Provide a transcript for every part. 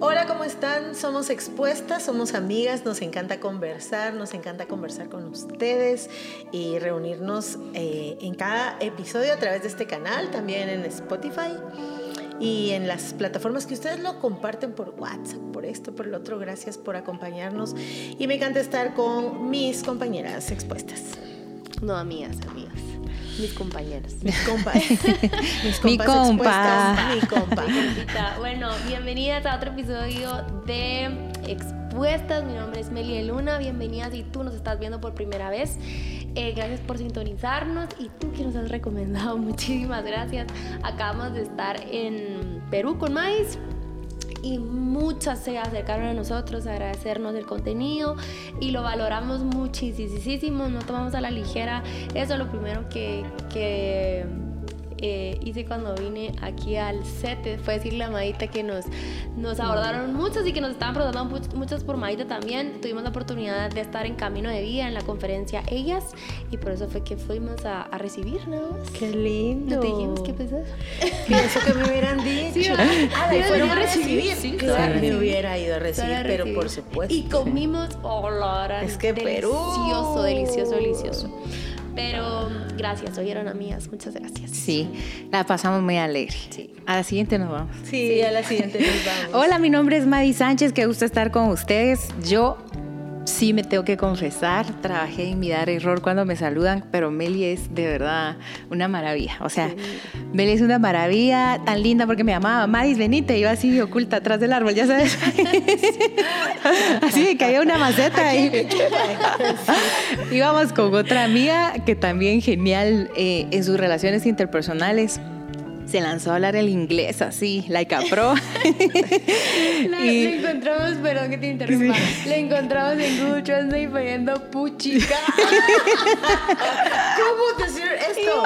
Hola, ¿cómo están? Somos expuestas, somos amigas, nos encanta conversar, nos encanta conversar con ustedes y reunirnos eh, en cada episodio a través de este canal, también en Spotify y en las plataformas que ustedes lo comparten por WhatsApp, por esto, por lo otro. Gracias por acompañarnos y me encanta estar con mis compañeras expuestas. No, amigas, amigas. Mis compañeros. Mis compas. mis mi compa. Mi compa. Bueno, bienvenidas a otro episodio de Expuestas. Mi nombre es Melia Luna. Bienvenidas si tú nos estás viendo por primera vez. Eh, gracias por sintonizarnos y tú que nos has recomendado, muchísimas gracias. Acabamos de estar en Perú con Maíz y muchas se acercaron a nosotros a agradecernos el contenido y lo valoramos muchísimo, no tomamos a la ligera. Eso es lo primero que, que eh, hice cuando vine aquí al set fue decirle a Maite que nos, nos abordaron muchos y que nos estaban preguntando muchos por Maite también. Tuvimos la oportunidad de estar en Camino de Vida en la conferencia Ellas y por eso fue que fuimos a, a recibirnos. Qué lindo. No te dijimos qué pensás. Pienso que me hubieran dicho. Sí, ah, sí, fueron a recibir. Sí, claro. me hubiera ido a recibir, Claro, pero sí. por supuesto. Y comimos, oh, Laura, Es que Perú. Delicioso, delicioso, delicioso. Pero gracias, oyeron amigas, muchas gracias. Sí, la pasamos muy alegre. Sí. A la siguiente nos vamos. Sí, a la siguiente nos vamos. Hola, mi nombre es Madi Sánchez, qué gusto estar con ustedes. Yo sí me tengo que confesar, trabajé en mi dar error cuando me saludan, pero Meli es de verdad una maravilla. O sea, Meli es una maravilla tan linda porque me llamaba Madis, venite, iba así oculta atrás del árbol, ya sabes. así que caía una maceta y íbamos con otra amiga que también genial eh, en sus relaciones interpersonales. Se lanzó a hablar el inglés así, like a pro. La, Y- Le encontramos, perdón que te interrumpa, le encontramos en Google Translate poniendo puchica. ¿Cómo decir esto?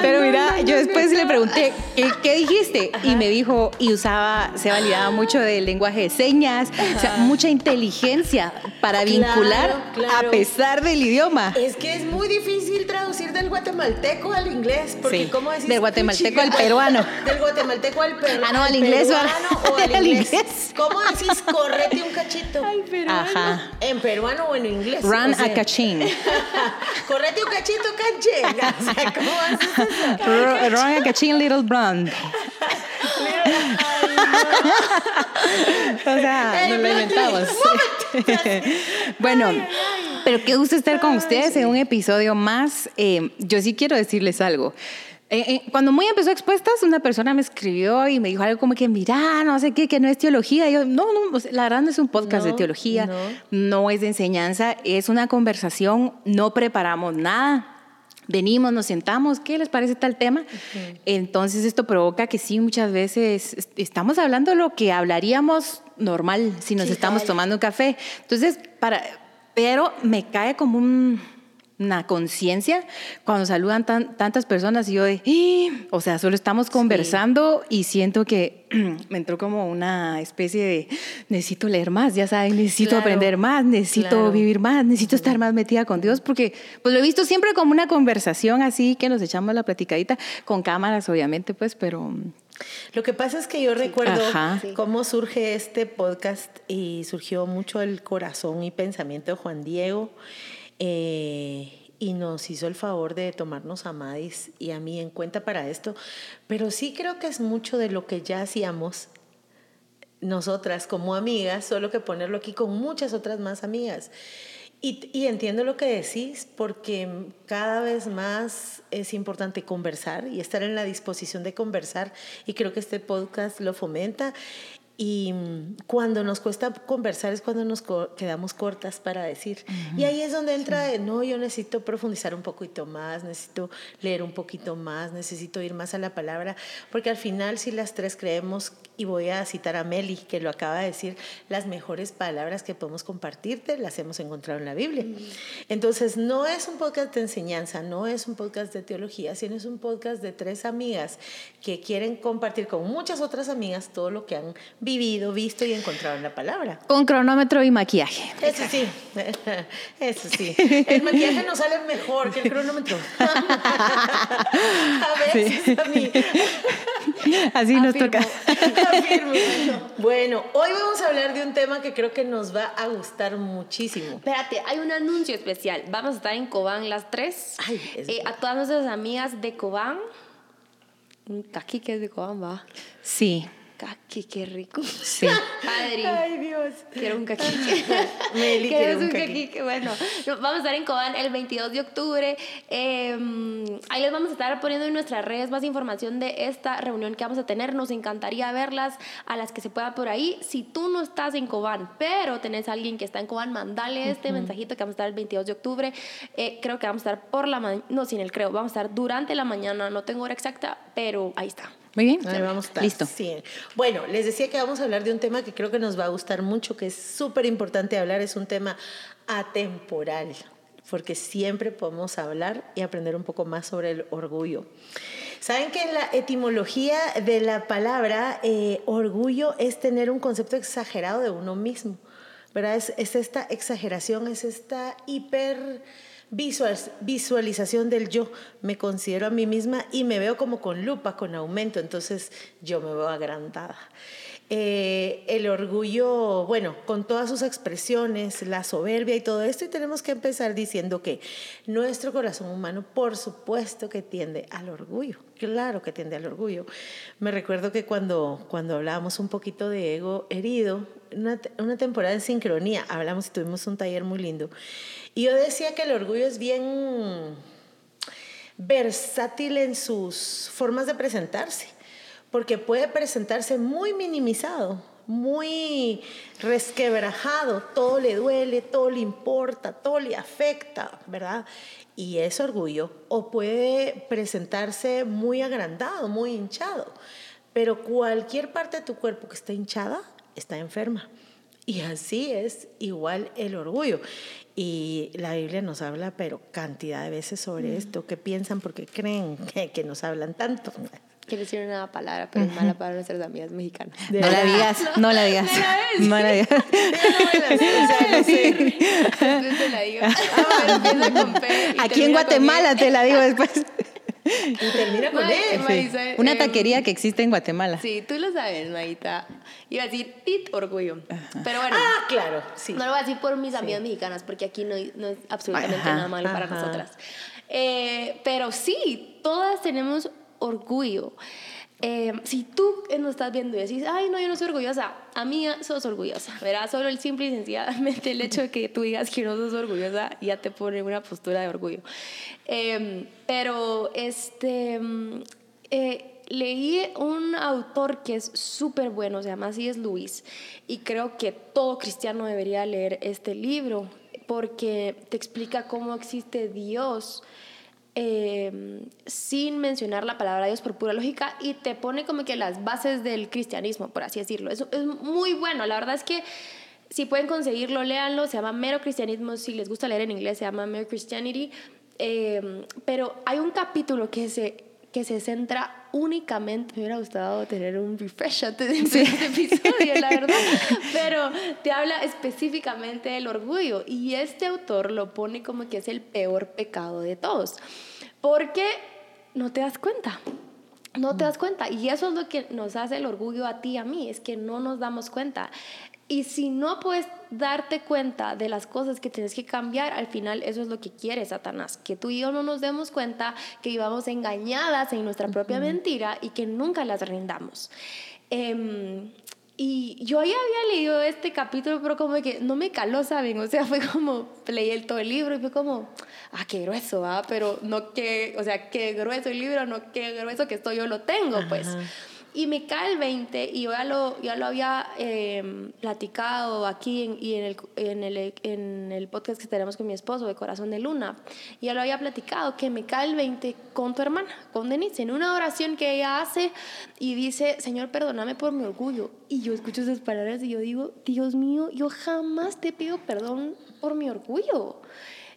Pero mira, yo después le pregunté, ¿qué, qué dijiste? Y me dijo, y usaba, se validaba mucho del lenguaje de señas, o sea, mucha inteligencia para Claro, vincular claro. a pesar del idioma. Es que es muy difícil traducir del guatemalteco al inglés, porque Sí, ¿cómo decís? del guatemalteco puchica? al peruano. Del guatemalteco al, per- Ah, no, al al inglés al- peruano o al al inglés. inglés. ¿Cómo decís correte un cachito? Ay, pero Ajá. ¿En peruano o en inglés? Run O sea, a cachín. correte un cachito, canche. O sea, ¿cómo haces eso? Ru- Run a cachín, little blonde. O sea, nos lo inventamos. bueno, pero qué gusto estar con ustedes en un episodio más. Eh, yo sí quiero decirles algo. Eh, eh, cuando muy empezó Expuestas, una persona me escribió y me dijo algo como que, mira, no sé qué, que no es teología. Y yo, no, no, la verdad no es un podcast No, de teología, no. no es de enseñanza, es una conversación, no preparamos nada. Venimos, nos sentamos, ¿qué les parece tal tema? Entonces esto provoca que sí, muchas veces est- estamos hablando lo que hablaríamos normal si nos Sí, estamos tomando un café. Entonces, para, pero me cae como un- una conciencia cuando saludan tan- tantas personas y yo de, "Ih", o sea, solo estamos conversando y siento que me entró como una especie de, necesito leer más, ya saben, necesito Claro, aprender más, necesito claro. vivir más, necesito estar más metida con Dios, porque pues lo he visto siempre como una conversación así que nos echamos la platicadita, con cámaras obviamente, pues, pero... Lo que pasa es que yo recuerdo Ajá. Cómo surge este podcast y surgió mucho el corazón y pensamiento de Juan Diego eh, y nos hizo el favor de tomarnos a Madis y a mí en cuenta para esto, pero sí creo que es mucho de lo que ya hacíamos nosotras como amigas, solo que ponerlo aquí con muchas otras más amigas. Y, y entiendo lo que decís, porque cada vez más es importante conversar y estar en la disposición de conversar, y creo que este podcast lo fomenta. Y mm, cuando nos cuesta conversar es cuando nos co- quedamos cortas para decir. Y ahí es donde entra, de, no, yo necesito profundizar un poquito más, necesito leer un poquito más, necesito ir más a la palabra, porque al final si las tres creemos, y voy a citar a Meli, que lo acaba de decir, las mejores palabras que podemos compartirte las hemos encontrado en la Biblia. Entonces, no es un podcast de enseñanza, no es un podcast de teología, sino es un podcast de tres amigas que quieren compartir con muchas otras amigas todo lo que han vivido, visto y encontrado en la palabra. Con cronómetro y maquillaje. Eso sí, eso sí. El maquillaje nos sale mejor que el cronómetro. a veces a mí. Así nos Afirmo. toca. Bueno, hoy vamos a hablar de un tema que creo que nos va a gustar muchísimo. Espérate, hay un anuncio especial. Vamos a estar en Cobán las tres. Ay, es Eh, a todas nuestras amigas de Cobán. Un caqui que es de Cobán, va. Sí, Caqui, qué rico. sí. Padre. Ay, Dios. Quiero un caqui. Meli ¿Quieres un un caqui. Bueno, no, vamos a estar en Cobán el 22 de octubre. Eh, ahí les vamos a estar poniendo en nuestras redes más información de esta reunión que vamos a tener. Nos encantaría verlas a las que se pueda por ahí. Si tú no estás en Cobán, pero tenés a alguien que está en Cobán, mandale este mensajito que vamos a estar el 22 de octubre. Eh, creo que vamos a estar por la mañana, no, sin el creo, vamos a estar durante la mañana. No tengo hora exacta, pero ahí está. Muy bien. Ahí vamos a. Listo. Sí. Bueno, les decía que vamos a hablar de un tema que creo que nos va a gustar mucho, que es súper importante hablar, es un tema atemporal, porque siempre podemos hablar y aprender un poco más sobre el orgullo. Saben que en la etimología de la palabra eh, orgullo es tener un concepto exagerado de uno mismo, ¿verdad? Es, es esta exageración, es esta hiper visualización del yo. Me considero a mí misma y me veo como con lupa, con aumento, entonces yo me veo agrandada. Eh, el orgullo, bueno, con todas sus expresiones, la soberbia y todo esto, y tenemos que empezar diciendo que nuestro corazón humano, por supuesto que tiende al orgullo, claro que tiende al orgullo. Me recuerdo que cuando, cuando hablábamos un poquito de ego herido, una, una temporada en sincronía, hablamos y tuvimos un taller muy lindo, y yo decía que el orgullo es bien versátil en sus formas de presentarse, porque puede presentarse muy minimizado, muy resquebrajado, todo le duele, todo le importa, todo le afecta, ¿verdad? Y es orgullo, o puede presentarse muy agrandado, muy hinchado, pero cualquier parte de tu cuerpo que esté hinchada está enferma. Y así es igual el orgullo. Y la Biblia nos habla, pero cantidad de veces sobre esto. ¿Qué piensan? Porque creen que, que nos hablan tanto. Quiero decir una palabra, pero es mala para nuestras amigas mexicanas. De No la digas, no la digas. No la digas. No me la y Aquí en Guatemala te la digo después. Y termina con. Una Em, taquería que existe en Guatemala. Sí, tú lo sabes, Maita. Iba a decir tit orgullo. Pero bueno. Ah, claro, sí. No lo voy a decir por mis amigas mexicanas, porque aquí no, no es absolutamente Ajá, nada malo para ajá. nosotras. Eh, pero sí, todas tenemos orgullo. Eh, si tú no estás viendo y decís, ay, no, yo no soy orgullosa, amiga, sos orgullosa, ¿verdad? Solo el simple y sencillamente el hecho de que tú digas que no sos orgullosa ya te pone una postura de orgullo. Eh, pero, este, mm, eh, leí un autor que es súper bueno, se llama así es Luis, y creo que todo cristiano debería leer este libro porque te explica cómo existe Dios eh, sin mencionar la palabra Dios por pura lógica y te pone como que las bases del cristianismo, por así decirlo. Es, es muy bueno, la verdad es que si pueden conseguirlo, léanlo, se llama Mero Cristianismo, si les gusta leer en inglés, se llama Mere Christianity, Eh, pero hay un capítulo que se, que se centra únicamente, me hubiera gustado tener un refresh antes de este episodio, la verdad, pero te habla específicamente del orgullo y este autor lo pone como que es el peor pecado de todos, porque no te das cuenta. No te das cuenta. Y eso es lo que nos hace el orgullo a ti y a mí, es que no nos damos cuenta. Y si no puedes darte cuenta de las cosas que tienes que cambiar, al final eso es lo que quiere Satanás, que tú y yo no nos demos cuenta que vivamos engañadas en nuestra propia mentira y que nunca las rindamos. Em, y yo ya había leído este capítulo, pero como que no me caló, ¿saben? O sea, fue como, leí el, todo el libro y fue como, ah, qué grueso, ¿ah? Pero no que, o sea, qué grueso el libro, no qué grueso que esto yo lo tengo, pues. Y me cae el 20 y yo ya lo, ya lo había eh, platicado aquí en, y en el, en, el, en el podcast que tenemos con mi esposo de Corazón de Luna. Ya lo había platicado que me cae el 20 con tu hermana, con Denise, en una oración que ella hace y dice, Señor, perdóname por mi orgullo. Y yo escucho esas palabras y yo digo, Dios mío, yo jamás te pido perdón por mi orgullo.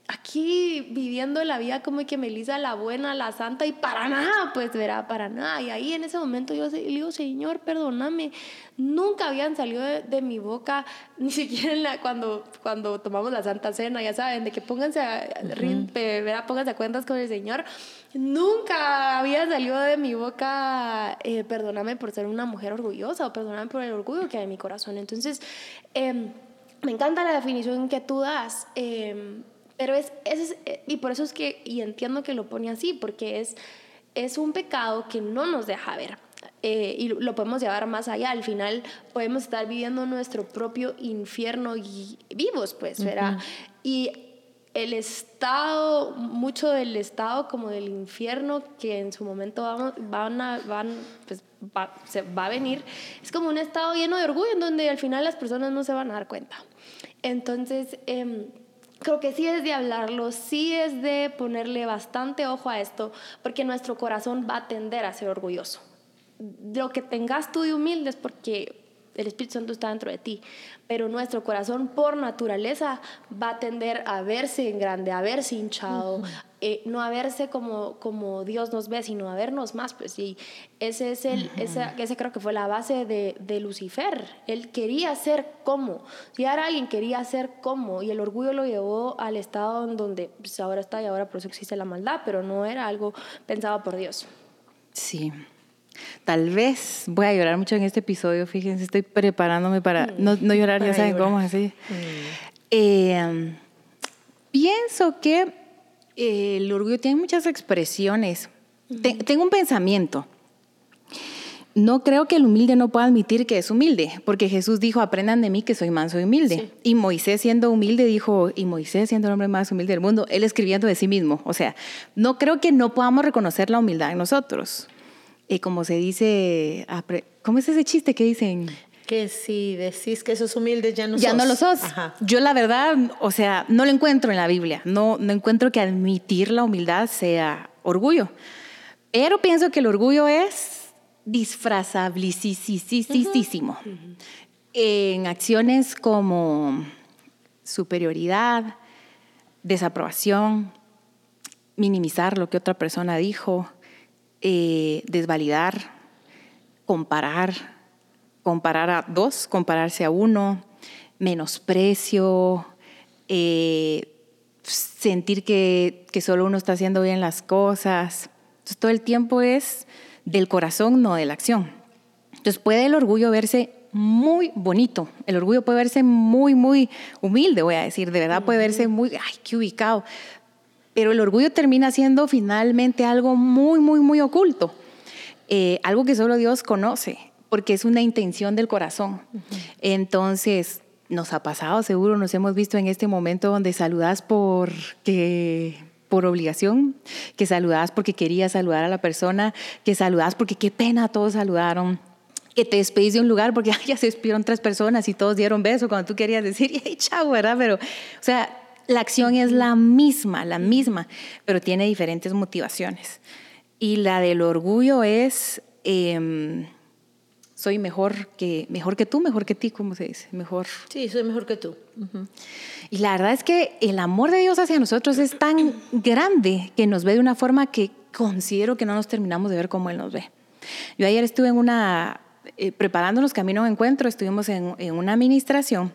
Aquí viviendo la vida como que Melissa la buena, la santa y para nada, pues verá, para nada. Y ahí en ese momento yo le digo, Señor, perdóname, nunca habían salido de, mi boca, ni siquiera cuando, cuando tomamos la Santa Cena, ya saben, de que pónganse a, verá, pónganse a cuentas con el Señor. Nunca había salido de mi boca, eh, perdóname por ser una mujer orgullosa o perdóname por el orgullo que hay en mi corazón. Entonces, em, me encanta la definición que tú das. Eh, pero es, es, eh, y por eso es que, y entiendo que lo pone así, porque es, es un pecado que no nos deja ver. Eh, y lo podemos llevar más allá. Al final podemos estar viviendo nuestro propio infierno y vivos, pues, ¿verdad? Y el estado, mucho del estado como del infierno que en su momento vamos, van a, van, pues, va, se va a venir, es como un estado lleno de orgullo en donde al final las personas no se van a dar cuenta. Entonces, eh, creo que sí es de hablarlo, sí es de ponerle bastante ojo a esto, porque nuestro corazón va a tender a ser orgulloso. Lo que tengas tú de humilde es porque el Espíritu Santo está dentro de ti, pero nuestro corazón por naturaleza va a tender a verse en grande, a verse hinchado, eh, no a verse como, como Dios nos ve, sino a vernos más. Pues, y ese, es el, ese, ese, creo que fue la base de, de, Lucifer. Él quería ser como. Si ahora alguien quería ser como, y el orgullo lo llevó al estado en donde pues, ahora está y ahora por eso existe la maldad, pero no era algo pensado por Dios. Sí. Tal vez voy a llorar mucho en este episodio, fíjense, estoy preparándome para mm. no, no, llorar, ya saben cómo, así. Mm. Eh, pienso que eh, el orgullo tiene muchas expresiones. tengo un pensamiento. No creo que el humilde no pueda admitir que es humilde, porque Jesús dijo, aprendan de mí que soy manso y humilde. Y Moisés siendo humilde dijo, y Moisés siendo el hombre más humilde del mundo, él escribiendo de sí mismo. O sea, no creo que no podamos reconocer la humildad en nosotros. Y como se dice, ¿cómo es ese chiste que dicen? Que si decís que sos humilde ya no ya sos. no lo sos. Yo la verdad, o sea, no lo encuentro en la Biblia. No, no encuentro que admitir la humildad sea orgullo. Pero pienso que el orgullo es disfrazabilísimo. En acciones como superioridad, desaprobación, minimizar lo que otra persona dijo, eh, desvalidar, comparar, comparar a dos, compararse a uno, menosprecio, eh, sentir que, solo uno está haciendo bien las cosas. Entonces, todo el tiempo es del corazón, no de la acción. Entonces puede el orgullo verse muy bonito, el orgullo puede verse muy, muy humilde, voy a decir, de verdad puede verse muy, ay, qué ubicado, pero el orgullo termina siendo finalmente algo muy, muy, muy oculto, eh, algo que solo Dios conoce, porque es una intención del corazón. Entonces, nos ha pasado, seguro nos hemos visto en este momento donde saludas por por obligación, que saludas porque querías saludar a la persona, que saludas porque qué pena todos saludaron que te despedís de un lugar porque ya se despidieron tres personas y todos dieron beso cuando tú querías decir, hey, chao, ¿verdad? Pero, o sea, la acción es la misma, la misma, pero tiene diferentes motivaciones. Y la del orgullo es, em, soy mejor que, mejor que tú, mejor que ti, ¿cómo se dice? Mejor. Sí, soy mejor que tú. Y la verdad es que el amor de Dios hacia nosotros es tan grande que nos ve de una forma que considero que no nos terminamos de ver como Él nos ve. Yo ayer estuve en una, eh, preparándonos camino a un encuentro, estuvimos en, en una administración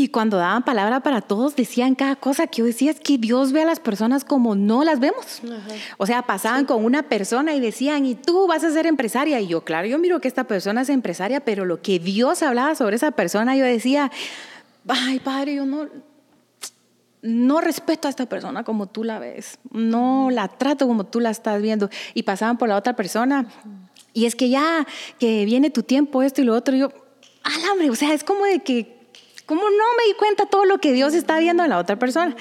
y cuando daban palabra para todos, decían cada cosa que yo decía, es que Dios ve a las personas como no las vemos. O sea, pasaban con una persona y decían, y tú vas a ser empresaria. Y yo, claro, yo miro que esta persona es empresaria, pero lo que Dios hablaba sobre esa persona, yo decía, ay, padre, yo no, no respeto a esta persona como tú la ves, no la trato como tú la estás viendo. Y pasaban por la otra persona. Y es que ya que viene tu tiempo, esto y lo otro, yo, alambre, o sea, es como de que ¿Cómo no me di cuenta todo lo que Dios está viendo en la otra persona?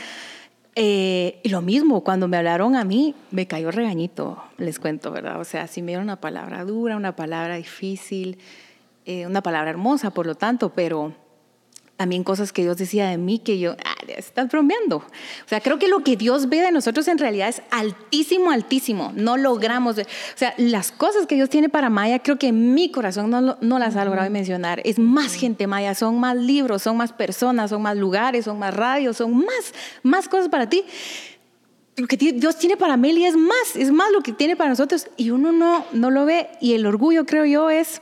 Eh, y lo mismo, cuando me hablaron a mí, me cayó regañito, les cuento, ¿verdad? O sea, si me dieron una palabra dura, una palabra difícil, eh, una palabra hermosa, por lo tanto, pero también cosas que Dios decía de mí que yo, estás bromeando. O sea, creo que lo que Dios ve de nosotros en realidad es altísimo, altísimo. No logramos, o sea, las cosas que Dios tiene para Maya, creo que mi corazón no, no las ha logrado mencionar. Es más gente Maya, son más libros, son más personas, son más lugares, son más radios, son más, más cosas para ti lo que Dios tiene para Meli es más, es más lo que tiene para nosotros y uno no, no lo ve y el orgullo creo yo es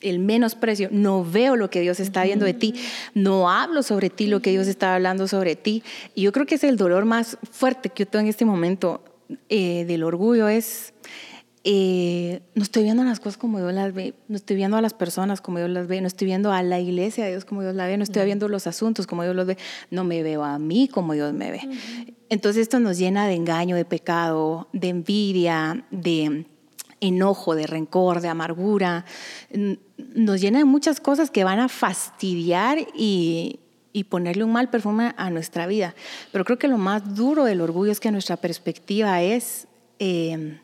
el menosprecio, no veo lo que Dios está viendo de ti, no hablo sobre ti lo que Dios está hablando sobre ti. Y yo creo que es el dolor más fuerte que yo tengo en este momento eh, del orgullo, es eh, no estoy viendo las cosas como Dios las ve, no estoy viendo a las personas como Dios las ve, no estoy viendo a la iglesia de Dios como Dios la ve, no estoy viendo los asuntos como Dios los ve, no me veo a mí como Dios me ve. Entonces esto nos llena de engaño, de pecado, de envidia, de enojo, de rencor, de amargura. Nos llena de muchas cosas que van a fastidiar y, ponerle un mal perfume a nuestra vida. Pero creo que lo más duro del orgullo es que nuestra perspectiva es... Eh,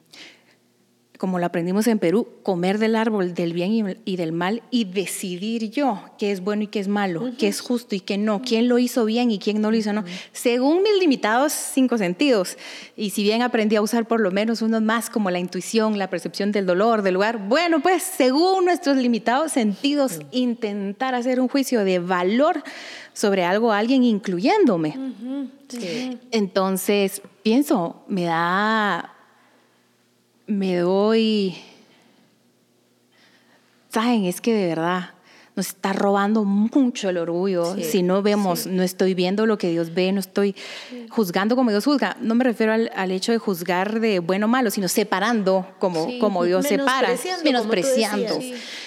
como lo aprendimos en Perú, comer del árbol del bien y del mal y decidir yo qué es bueno y qué es malo, qué es justo y qué no, quién lo hizo bien y quién no lo hizo no, según mis limitados cinco sentidos. Y si bien aprendí a usar por lo menos unos más como la intuición, la percepción del dolor, del lugar, bueno, pues según nuestros limitados sentidos, intentar hacer un juicio de valor sobre algo alguien, incluyéndome. Entonces, pienso, me da me doy, saben, es que de verdad nos está robando mucho el orgullo. si no vemos, no estoy viendo lo que Dios ve, no estoy juzgando como Dios juzga. No me refiero al, hecho de juzgar de bueno o malo, sino separando como, como Dios separa, menospreciando.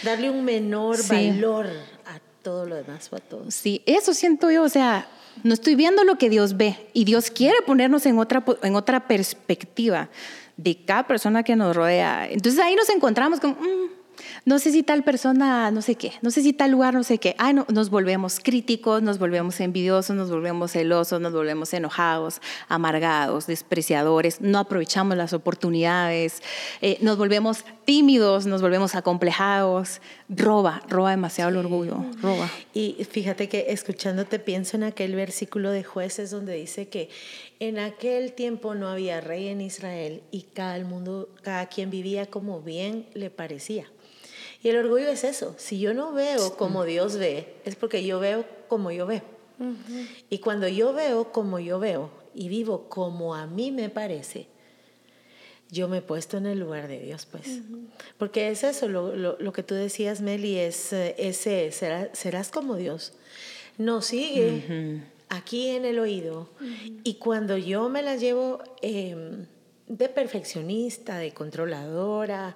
Darle un menor valor a todo lo demás o a todos. Sí, eso siento yo, o sea, no estoy viendo lo que Dios ve y Dios quiere ponernos en otra, en otra perspectiva de cada persona que nos rodea. Entonces ahí nos encontramos con, mm, no sé si tal persona, no sé qué, no sé si tal lugar, no sé qué. Ah, no, nos volvemos críticos, nos volvemos envidiosos, nos volvemos celosos, nos volvemos enojados, amargados, despreciadores, no aprovechamos las oportunidades, eh, nos volvemos tímidos, nos volvemos acomplejados. Roba, roba demasiado el orgullo, roba. Y fíjate que escuchándote pienso en aquel versículo de jueces donde dice que en aquel tiempo no había rey en Israel y cada, el mundo, cada quien vivía como bien le parecía. Y el orgullo es eso. Si yo no veo como Dios ve, es porque yo veo como yo veo. Y cuando yo veo como yo veo y vivo como a mí me parece, yo me he puesto en el lugar de Dios, pues. Porque es eso, lo, lo, que tú decías, Meli, es eh, ese, serás, como Dios. No sigue aquí en el oído. Y cuando yo me la llevo em, de perfeccionista, de controladora,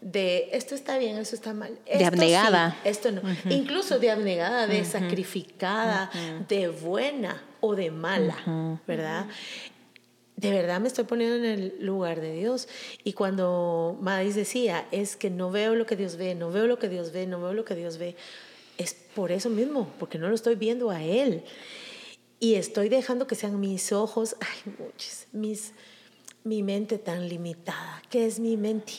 de esto está bien, esto está mal. de abnegada. esto no. Incluso de abnegada, de sacrificada, de buena o de mala, ¿verdad? De verdad me estoy poniendo en el lugar de Dios. Y cuando Madis decía, es que no veo lo que Dios ve, no veo lo que Dios ve, no veo lo que Dios ve, es por eso mismo, porque no lo estoy viendo a Él. Y estoy dejando que sean mis ojos, ay, muchos, mis, mi mente tan limitada. ¿Qué es mi mente?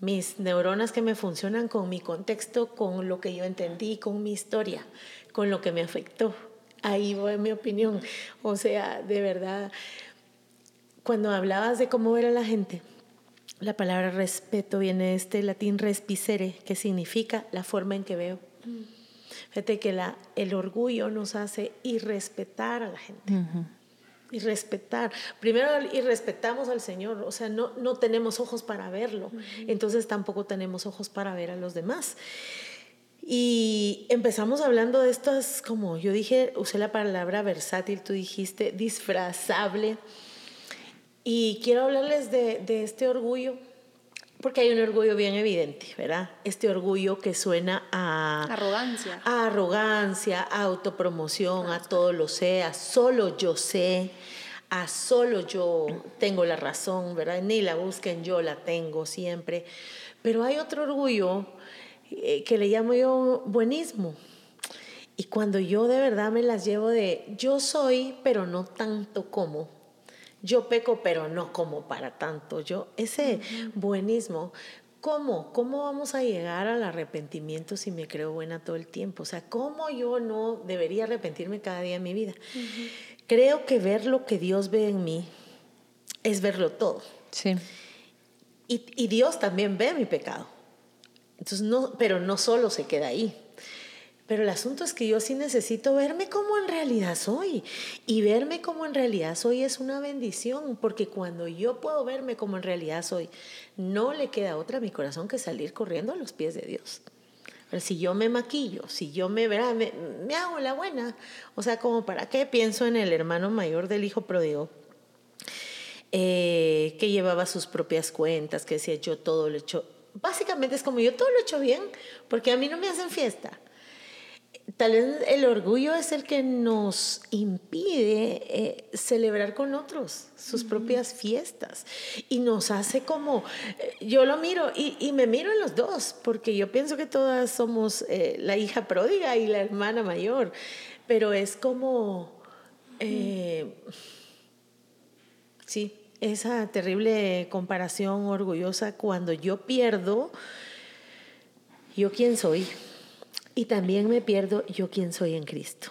mis neuronas que me funcionan con mi contexto, con lo que yo entendí, con mi historia, con lo que me afectó. Ahí voy mi opinión. O sea, de verdad, cuando hablabas de cómo ver a la gente, la palabra respeto viene de este latín respicere, que significa la forma en que veo. Fíjate que la, el orgullo nos hace irrespetar a la gente y respetar. Primero, y respetamos al Señor, o sea, no, no tenemos ojos para verlo, entonces tampoco tenemos ojos para ver a los demás. Y empezamos hablando de estas, como yo dije, usé la palabra versátil, tú dijiste disfrazable. Y quiero hablarles de, de este orgullo porque hay un orgullo bien evidente, ¿verdad? Este orgullo que suena a... Arrogancia. A arrogancia, a autopromoción, a todo lo sé, a solo yo sé, a solo yo tengo la razón, ¿verdad? Ni la busquen, yo la tengo siempre. Pero hay otro orgullo eh, que le llamo yo buenismo. Y cuando yo de verdad me las llevo de yo soy, pero no tanto como yo peco, pero no como para tanto. Yo, ese buenismo, ¿cómo? ¿Cómo vamos a llegar al arrepentimiento si me creo buena todo el tiempo? O sea, ¿cómo yo no debería arrepentirme cada día de mi vida? Creo que ver lo que Dios ve en mí es verlo todo. Sí. Y, y Dios también ve mi pecado. Entonces, no, pero no solo se queda ahí. Pero el asunto es que yo sí necesito verme como en realidad soy. Y verme como en realidad soy es una bendición, porque cuando yo puedo verme como en realidad soy, no le queda otra a mi corazón que salir corriendo a los pies de Dios. Pero si yo me maquillo, si yo me, me, me hago la buena, o sea, como para qué pienso en el hermano mayor del hijo pródigo, eh, que llevaba sus propias cuentas, que decía yo todo lo he hecho, básicamente es como yo todo lo he hecho bien, porque a mí no me hacen fiesta tal vez el orgullo es el que nos impide eh, celebrar con otros sus propias fiestas. Y nos hace como, eh, yo lo miro y, me miro en los dos, porque yo pienso que todas somos eh, la hija pródiga y la hermana mayor, pero es como, sí, esa terrible comparación orgullosa cuando yo pierdo, yo quién soy y también me pierdo yo quién soy en Cristo.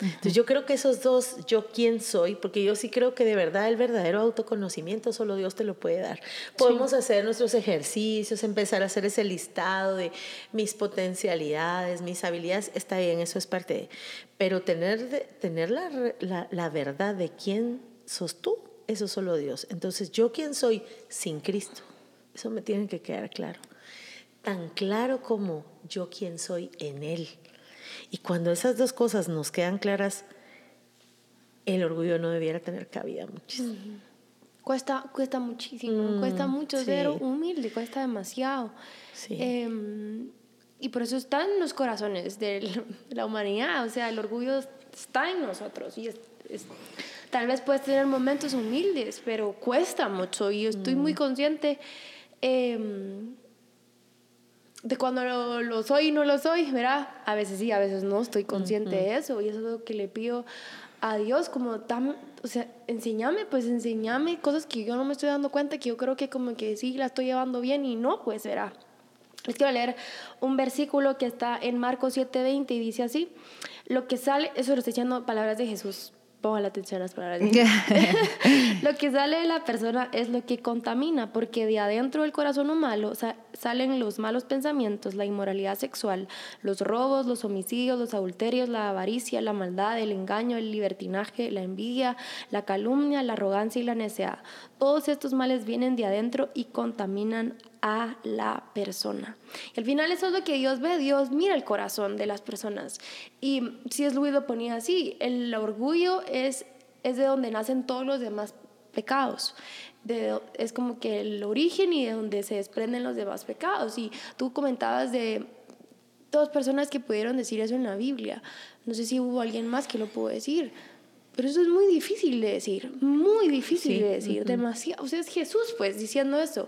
Entonces yo creo que esos dos, yo quién soy, porque yo sí creo que de verdad el verdadero autoconocimiento solo Dios te lo puede dar. Podemos hacer nuestros ejercicios, empezar a hacer ese listado de mis potencialidades, mis habilidades, está bien, eso es parte de... Pero tener, tener la, la, la verdad de quién sos tú, eso solo Dios. Entonces yo quién soy sin Cristo, eso me tiene que quedar claro tan claro como yo quién soy en Él. Y cuando esas dos cosas nos quedan claras, el orgullo no debiera tener cabida muchísimo. Cuesta, cuesta muchísimo, mm, cuesta mucho ser humilde, cuesta demasiado. Em, y por eso está en los corazones de la humanidad, o sea, el orgullo está en nosotros y tal vez puedes tener momentos humildes, pero cuesta mucho y yo estoy muy mm. consciente. Eh, de cuando lo, soy y no lo soy, ¿verdad? A veces sí, a veces no, estoy consciente de eso y eso es lo que le pido a Dios, como, tan, o sea, enséñame, pues enséñame cosas que yo no me estoy dando cuenta, que yo creo que como que sí la estoy llevando bien y no, pues verá. Les quiero leer un versículo que está en Marcos 7:20 y dice así, lo que sale, eso lo estoy diciendo palabras de Jesús, ponga la atención a las palabras. lo que sale de la persona es lo que contamina, porque de adentro del corazón humano salen los malos pensamientos, la inmoralidad sexual, los robos, los homicidios, los adulterios, la avaricia, la maldad, el engaño, el libertinaje, la envidia, la calumnia, la arrogancia y la necedad. Todos estos males vienen de adentro y contaminan a la persona. Y al final eso es lo que Dios ve, Dios mira el corazón de las personas. Y si es Luis lo ponía así, el orgullo es, es de donde nacen todos los demás pecados. De, es como que el origen y de donde se desprenden los demás pecados. Y tú comentabas de dos personas que pudieron decir eso en la Biblia. No sé si hubo alguien más que lo pudo decir. Pero eso es muy difícil de decir, muy difícil de decir, demasiado. O sea, es Jesús, pues, diciendo eso.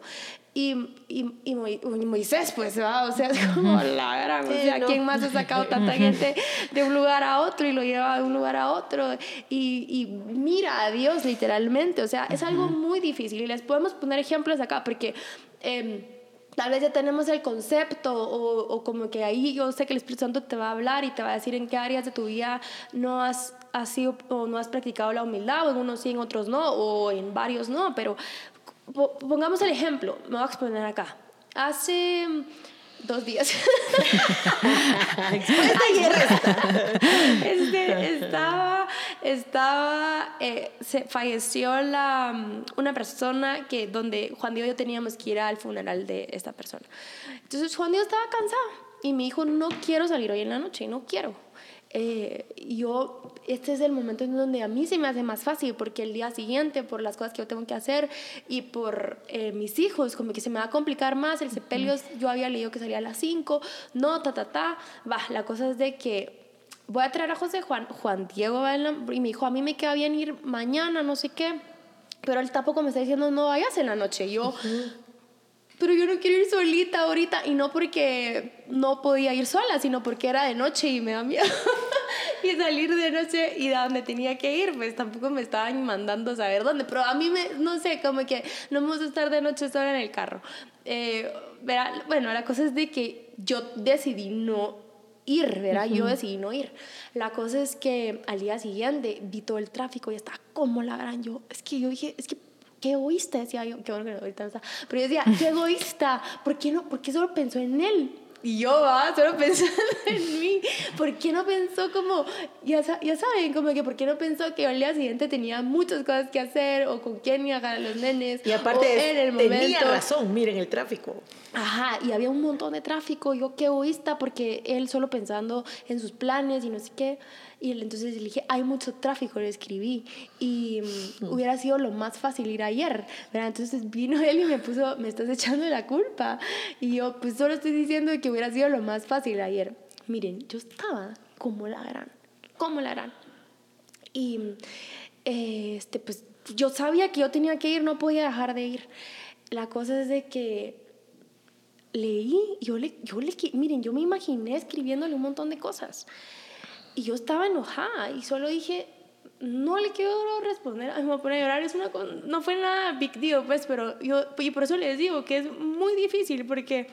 Y, y, y, Moisés, pues, ¿va? o sea, es como la gran, o sea, ¿quién más ha sacado tanta gente de un lugar a otro y lo lleva de un lugar a otro? Y, y mira a Dios, literalmente, o sea, es algo muy difícil. Y les podemos poner ejemplos acá, porque... Eh, tal vez ya tenemos el concepto o, o, como que ahí yo sé que el Espíritu Santo te va a hablar y te va a decir en qué áreas de tu vida no has, has sido o no has practicado la humildad, o en unos sí, en otros no, o en varios no, pero pongamos el ejemplo, me voy a exponer acá. Hace dos días. este, estaba, estaba, eh, se falleció la, una persona que donde Juan Diego y yo teníamos que ir al funeral de esta persona. Entonces Juan Diego estaba cansado y me dijo, no quiero salir hoy en la noche, no quiero. Eh, yo, este es el momento en donde a mí se me hace más fácil, porque el día siguiente, por las cosas que yo tengo que hacer y por eh, mis hijos, como que se me va a complicar más. El sepelio, yo había leído que salía a las 5, no, ta, ta, ta. Va, la cosa es de que voy a traer a José Juan, Juan Diego y me dijo, a mí me queda bien ir mañana, no sé qué. Pero él tampoco me está diciendo, no vayas en la noche. yo, pero yo no quiero ir solita ahorita. Y no porque no podía ir sola, sino porque era de noche y me da miedo. y salir de noche y a donde tenía que ir, pues tampoco me estaban mandando a saber dónde. Pero a mí, me, no sé, como que no me gusta estar de noche sola en el carro. eh, bueno, la cosa es de que yo decidí no ir, ¿verdad? Yo decidí no ir. La cosa es que al día siguiente vi todo el tráfico y estaba como la gran yo. Es que yo dije, es que qué egoísta, decía yo, qué bueno que no ahorita está. Pero yo decía, qué egoísta, ¿por qué no? ¿Por qué solo pensó en él? Y yo, va, solo pensando en mí. ¿Por qué no pensó como, ya, ya saben, como que por qué no pensó que al día siguiente tenía muchas cosas que hacer o con quién iba a los nenes? Y aparte, en el momento. tenía razón, miren el tráfico. Ajá, y había un montón de tráfico. Yo qué egoísta porque él solo pensando en sus planes y no sé qué. Y entonces le dije, hay mucho tráfico, le escribí. Y mm, hubiera sido lo más fácil ir ayer. ¿verdad? Entonces vino él y me puso, me estás echando la culpa. Y yo, pues solo estoy diciendo que hubiera sido lo más fácil ayer. Miren, yo estaba como la gran, como la gran. Y este, pues yo sabía que yo tenía que ir, no podía dejar de ir. La cosa es de que leí, yo le, yo le, miren, yo me imaginé escribiéndole un montón de cosas. Y yo estaba enojada y solo dije, no le quiero responder, me voy a poner a llorar, es una, no fue nada big deal, pues, pero yo, y por eso les digo que es muy difícil porque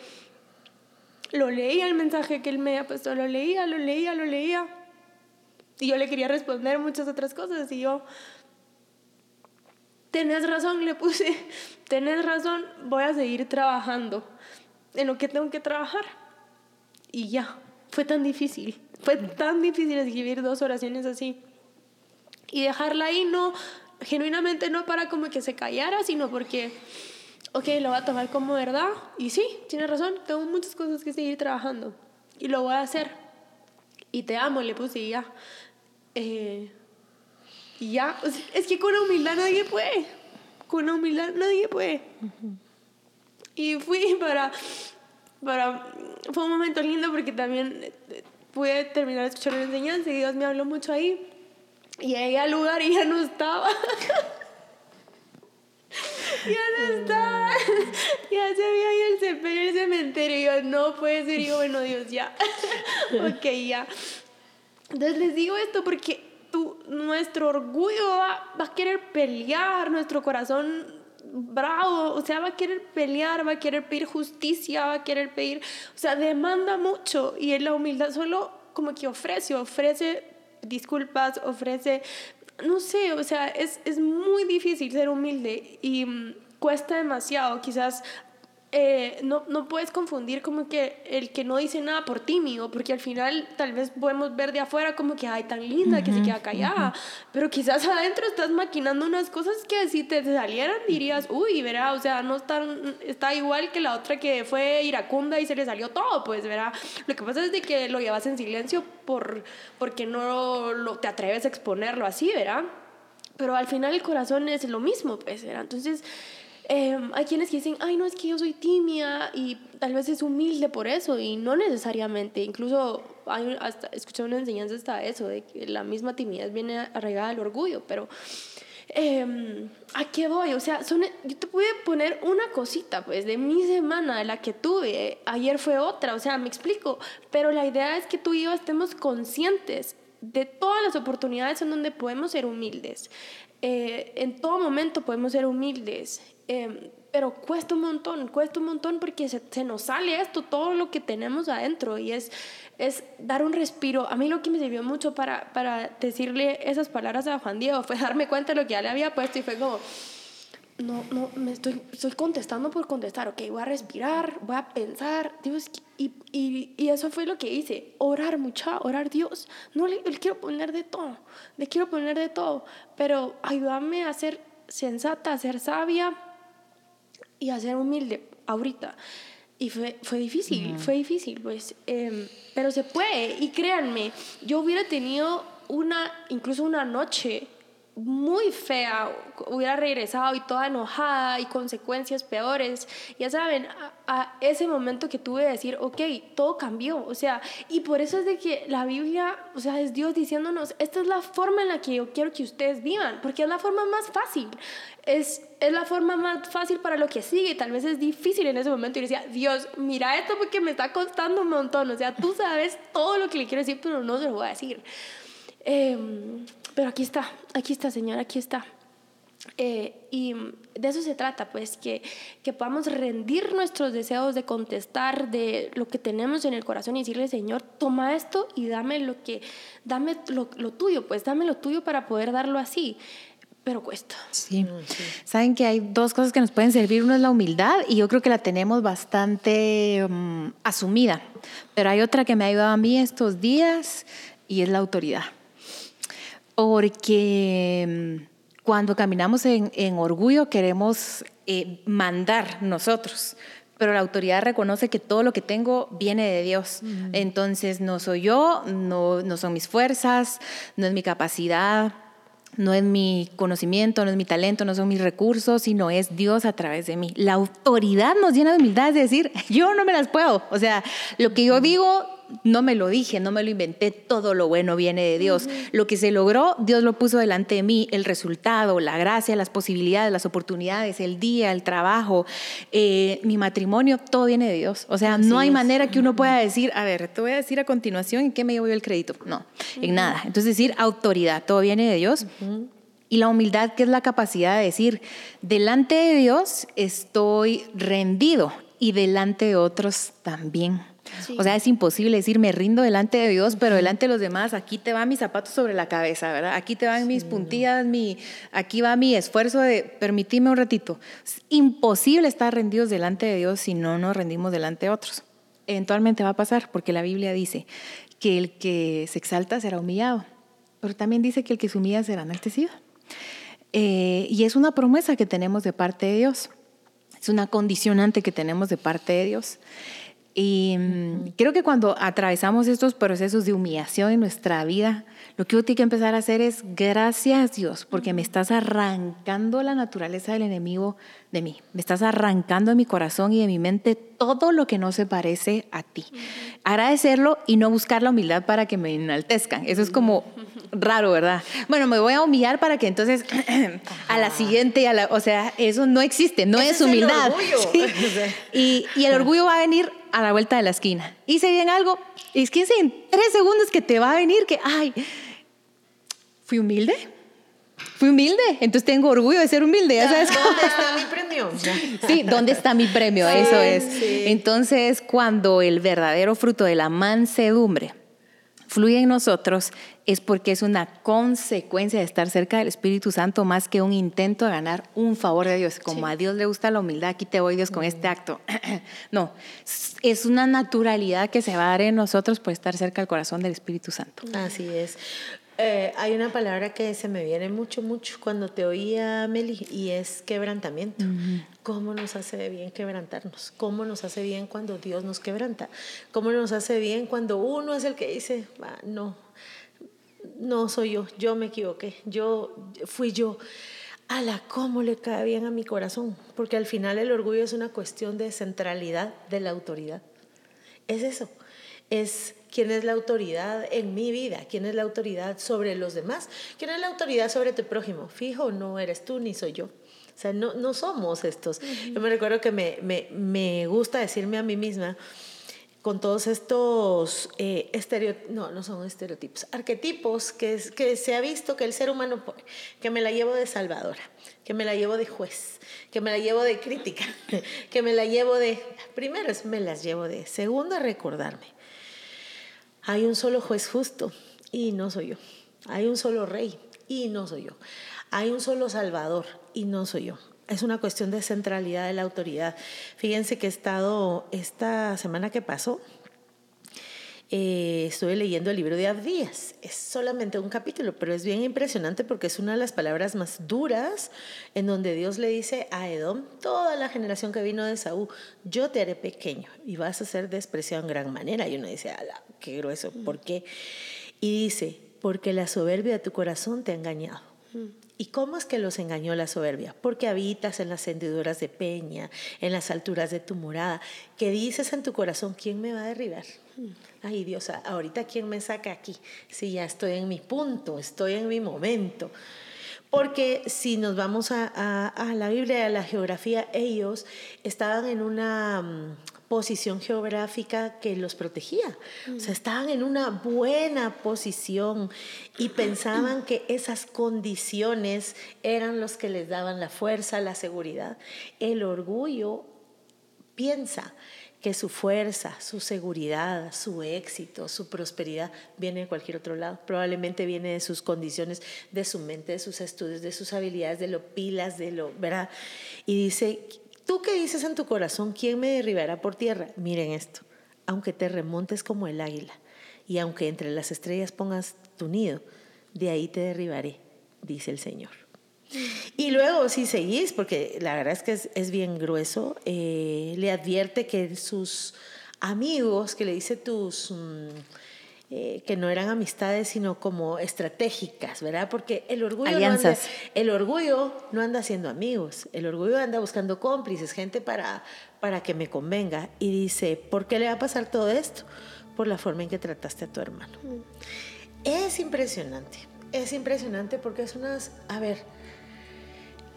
lo leía el mensaje que él me había puesto, lo leía, lo leía, lo leía. Y yo le quería responder muchas otras cosas y yo, tenés razón, le puse, tenés razón, voy a seguir trabajando en lo que tengo que trabajar. Y ya, fue tan difícil. Fue tan difícil escribir dos oraciones así. Y dejarla ahí, no, genuinamente no para como que se callara, sino porque, ok, lo voy a tomar como verdad. Y sí, tiene razón, tengo muchas cosas que seguir trabajando. Y lo voy a hacer. Y te amo, le puse y ya. Eh, y ya, es que con humildad nadie puede. Con humildad nadie puede. Y fui para, para... Fue un momento lindo porque también pude terminar de escuchar la enseñanza y Dios me habló mucho ahí. Y llegué al lugar y ya no estaba. ya no estaba. ya se había ahí el cementerio, el cementerio. Y yo, no puede ser. Y yo, bueno, Dios, ya. ok, ya. Entonces les digo esto porque tu, nuestro orgullo va, va a querer pelear, nuestro corazón bravo, o sea, va a querer pelear, va a querer pedir justicia, va a querer pedir, o sea, demanda mucho y la humildad solo como que ofrece, ofrece disculpas, ofrece, no sé, o sea, es, es muy difícil ser humilde y mm, cuesta demasiado, quizás eh, no, no puedes confundir como que el que no dice nada por tímido, porque al final tal vez podemos ver de afuera como que, ay, tan linda, que se queda callada, pero quizás adentro estás maquinando unas cosas que si te salieran dirías, uy, verá, o sea, no está, está igual que la otra que fue iracunda y se le salió todo, pues, verá. Lo que pasa es de que lo llevas en silencio por, porque no lo, te atreves a exponerlo así, verá. Pero al final el corazón es lo mismo, pues, ¿verdad? Entonces, Em, hay quienes dicen, ay, no, es que yo soy tímida y tal vez es humilde por eso y no necesariamente. Incluso hay hasta, escuché una enseñanza hasta eso, de que la misma timidez viene arraigada al orgullo, pero eh, ¿a qué voy? O sea, son, yo te pude poner una cosita, pues, de mi semana, la que tuve. Ayer fue otra, o sea, me explico. Pero la idea es que tú y yo estemos conscientes de todas las oportunidades en donde podemos ser humildes. Eh, en todo momento podemos ser humildes. Em, pero cuesta un montón, cuesta un montón porque se, se, nos sale esto, todo lo que tenemos adentro y es, es dar un respiro. A mí lo que me sirvió mucho para, para decirle esas palabras a Juan Diego fue darme cuenta de lo que ya le había puesto y fue como, no, no, me estoy, estoy contestando por contestar, ok, voy a respirar, voy a pensar, Dios, y, y, y eso fue lo que hice, orar mucha, orar Dios, no le, le quiero poner de todo, le quiero poner de todo, pero ayúdame a ser sensata, a ser sabia, y a ser humilde ahorita. Y fue, fue difícil, fue difícil, pues, em, pero se puede. Y créanme, yo hubiera tenido una, incluso una noche muy fea, hubiera regresado y toda enojada y consecuencias peores. Ya saben, a, ese momento que tuve de decir, ok, todo cambió. O sea, y por eso es de que la Biblia, o sea, es Dios diciéndonos, esta es la forma en la que yo quiero que ustedes vivan, porque es la forma más fácil. Es, es la forma más fácil para lo que sigue. Tal vez es difícil en ese momento. Y decía, Dios, mira esto porque me está costando un montón. O sea, tú sabes todo lo que le quiero decir, pero no se lo voy a decir. Eh, pero aquí está, aquí está, Señor, aquí está. Eh, y de eso se trata, pues, que, que podamos rendir nuestros deseos de contestar de lo que tenemos en el corazón y decirle, Señor, toma esto y dame lo que, dame lo, lo tuyo, pues, dame lo tuyo para poder darlo así pero cuesta. Sí. Saben que hay dos cosas que nos pueden servir. Uno es la humildad y yo creo que la tenemos bastante mm, asumida. Pero hay otra que me ha ayudado a mí estos días y es la autoridad. Porque mm, cuando caminamos en, orgullo queremos eh, mandar nosotros. Pero la autoridad reconoce que todo lo que tengo viene de Dios. Entonces no soy yo, no, no son mis fuerzas, no es mi capacidad, no es mi conocimiento, no es mi talento, no son mis recursos, sino es Dios a través de mí. La autoridad nos llena de humildad, es decir, yo no me las puedo. O sea, lo que yo digo no me lo dije, no me lo inventé, todo lo bueno viene de Dios. Lo que se logró, Dios lo puso delante de mí, el resultado, la gracia, las posibilidades, las oportunidades, el día, el trabajo, eh, mi matrimonio, todo viene de Dios. O sea, no hay manera que uno pueda decir, a ver, te voy a decir a continuación en qué me llevo el crédito. No, en nada. Entonces decir autoridad, todo viene de Dios. Y la humildad, que es la capacidad de decir, delante de Dios estoy rendido y delante de otros también. O sea, es imposible decir, me rindo delante de Dios, pero delante de los demás, aquí te van mis zapatos sobre la cabeza, ¿verdad? Aquí te van mis puntillas, mi, aquí va mi esfuerzo de, permitirme un ratito. Es imposible estar rendidos delante de Dios si no nos rendimos delante de otros. Eventualmente va a pasar, porque la Biblia dice que el que se exalta será humillado, pero también dice que el que se humilla será enaltecido. Eh, y es una promesa que tenemos de parte de Dios. Es una condicionante que tenemos de parte de Dios. Y mm, creo que cuando atravesamos estos procesos de humillación en nuestra vida, lo que uno tiene que empezar a hacer es gracias Dios, porque me estás arrancando la naturaleza del enemigo de mí. Me estás arrancando de mi corazón y de mi mente todo lo que no se parece a ti. Agradecerlo y no buscar la humildad para que me enaltezcan. Eso es como raro, ¿verdad? Bueno, me voy a humillar para que entonces a la siguiente, a la, o sea, eso no existe, no es humildad. Y, y el orgullo va a venir a la vuelta de la esquina. Hice bien algo, y es que en tres segundos que te va a venir que, ay, fui humilde. Fui humilde, entonces tengo orgullo de ser humilde. ¿Dónde está mi premio? Sí, ¿dónde está mi premio? Eso es. Entonces, cuando el verdadero fruto de la mansedumbre fluye en nosotros, es porque es una consecuencia de estar cerca del Espíritu Santo más que un intento de ganar un favor de Dios. Como a Dios le gusta la humildad, aquí te voy Dios con este acto. no, es una naturalidad que se va a dar en nosotros por estar cerca del corazón del Espíritu Santo. Así es. Eh, hay una palabra que se me viene mucho, mucho cuando te oía, Meli, y es quebrantamiento. ¿Cómo nos hace bien quebrantarnos? ¿Cómo nos hace bien cuando Dios nos quebranta? ¿Cómo nos hace bien cuando uno es el que dice, no, no soy yo, yo me equivoqué, yo fui yo. Ala, ¿cómo le cae bien a mi corazón? Porque al final el orgullo es una cuestión de centralidad de la autoridad. Es eso, es quién es la autoridad en mi vida, quién es la autoridad sobre los demás, quién es la autoridad sobre tu prójimo. Fijo, no eres tú ni soy yo. O sea, no, no somos estos. Yo me recuerdo que me, me, me gusta decirme a mí misma, con todos estos eh, estereotipos, no, no son estereotipos, arquetipos que, se ha visto que el ser humano que me la llevo de salvadora, que me la llevo de juez, que me la llevo de crítica, que me la llevo de, primero es me las llevo de, segundo recordarme, hay un solo juez justo y no soy yo, hay un solo rey y no soy yo, hay un solo salvador y no soy yo, es una cuestión de centralidad de la autoridad. Fíjense que he estado esta semana que pasó, eh, estuve leyendo el libro de Abdías. Es solamente un capítulo, pero es bien impresionante porque es una de las palabras más duras en donde Dios le dice a Edom, toda la generación que vino de Saúl, yo te haré pequeño y vas a ser despreciado en gran manera. Y uno dice, ala, qué grueso, ¿por qué? Y dice, porque la soberbia de tu corazón te ha engañado. ¿Y cómo es que los engañó la soberbia? Porque habitas en las hendiduras de peña, en las alturas de tu morada, que dices en tu corazón, ¿quién me va a derribar? Ay Dios, ahorita ¿quién me saca aquí? Si ya estoy en mi punto, estoy en mi momento. Porque si nos vamos a, a, a la Biblia, a la geografía, ellos estaban en una mm, posición geográfica que los protegía. O sea, estaban en una buena posición y pensaban que esas condiciones eran los que les daban la fuerza, la seguridad. El orgullo piensa que su fuerza, su seguridad, su éxito, su prosperidad viene de cualquier otro lado. Probablemente viene de sus condiciones, de su mente, de sus estudios, de sus habilidades, de lo pilas, de lo, ¿verdad? Y dice, ¿tú qué dices en tu corazón? ¿Quién me derribará por tierra? Miren esto, aunque te remontes como el águila y aunque entre las estrellas pongas tu nido, de ahí te derribaré, dice el Señor. Y luego, si seguís, porque la verdad es que es, bien grueso, eh, le advierte que sus amigos, que le dice tus... Mm, eh, que no eran amistades, sino como estratégicas, ¿verdad? Porque el orgullo, No anda, el orgullo no anda haciendo amigos, el orgullo anda buscando cómplices, gente para, para que me convenga. Y dice, ¿por qué le va a pasar todo esto? Por la forma en que trataste a tu hermano. Es impresionante, es impresionante porque es unas, a ver,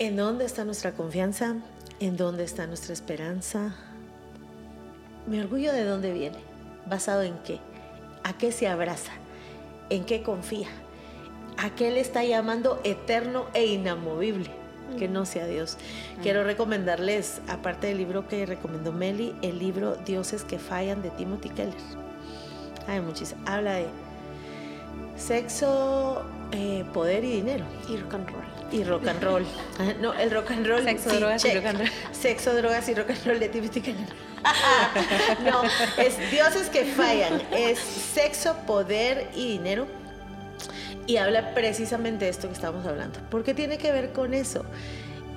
¿En dónde está nuestra confianza? ¿En dónde está nuestra esperanza? Mi orgullo de dónde viene? ¿Basado en qué? ¿A qué se abraza? ¿En qué confía? ¿A qué le está llamando eterno e inamovible? Que no sea Dios. Quiero recomendarles, aparte del libro que recomendó Meli, el libro Dioses que fallan de Timothy Keller. Hay muchísimo. Habla de sexo, eh, poder y dinero. Y rock and roll. Y rock and roll. No, el rock and roll. Sexo, drogas y rock and roll. Sexo, drogas y rock and roll de Timothy Keller. no, es dioses que fallan. Es sexo, poder y dinero. Y habla precisamente de esto que estamos hablando. ¿Por qué tiene que ver con eso?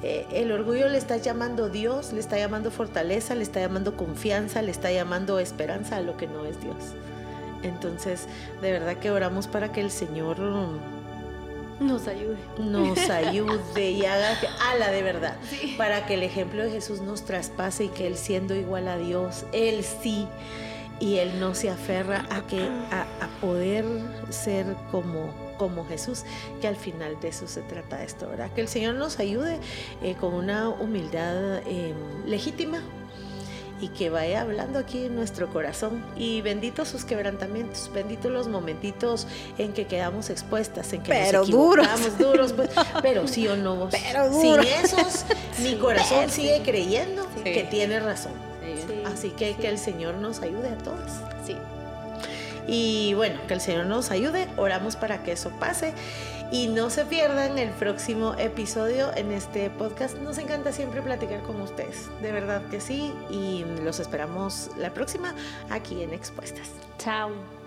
Eh, el orgullo le está llamando Dios, le está llamando fortaleza, le está llamando confianza, le está llamando esperanza a lo que no es Dios. Entonces, de verdad que oramos para que el Señor nos ayude. Nos ayude y haga ala de verdad. Para que el ejemplo de Jesús nos traspase y que Él siendo igual a Dios, Él sí. Y Él no se aferra a, que, a, poder ser como, como Jesús, que al final de eso se trata esto, ¿verdad? Que el Señor nos ayude eh, con una humildad em, legítima, y que vaya hablando aquí en nuestro corazón. Y benditos sus quebrantamientos, benditos los momentitos en que quedamos expuestas, en que pero nos equivocamos duros, pues, pero sí o no. Pero Sin esos, mi corazón sigue creyendo que tiene razón. Así que que el Señor nos ayude a todos. Sí. Y bueno, que el Señor nos ayude, oramos para que eso pase. Y no se pierdan el próximo episodio en este podcast. Nos encanta siempre platicar con ustedes. De verdad que sí. Y los esperamos la próxima aquí en Expuestas. Chao.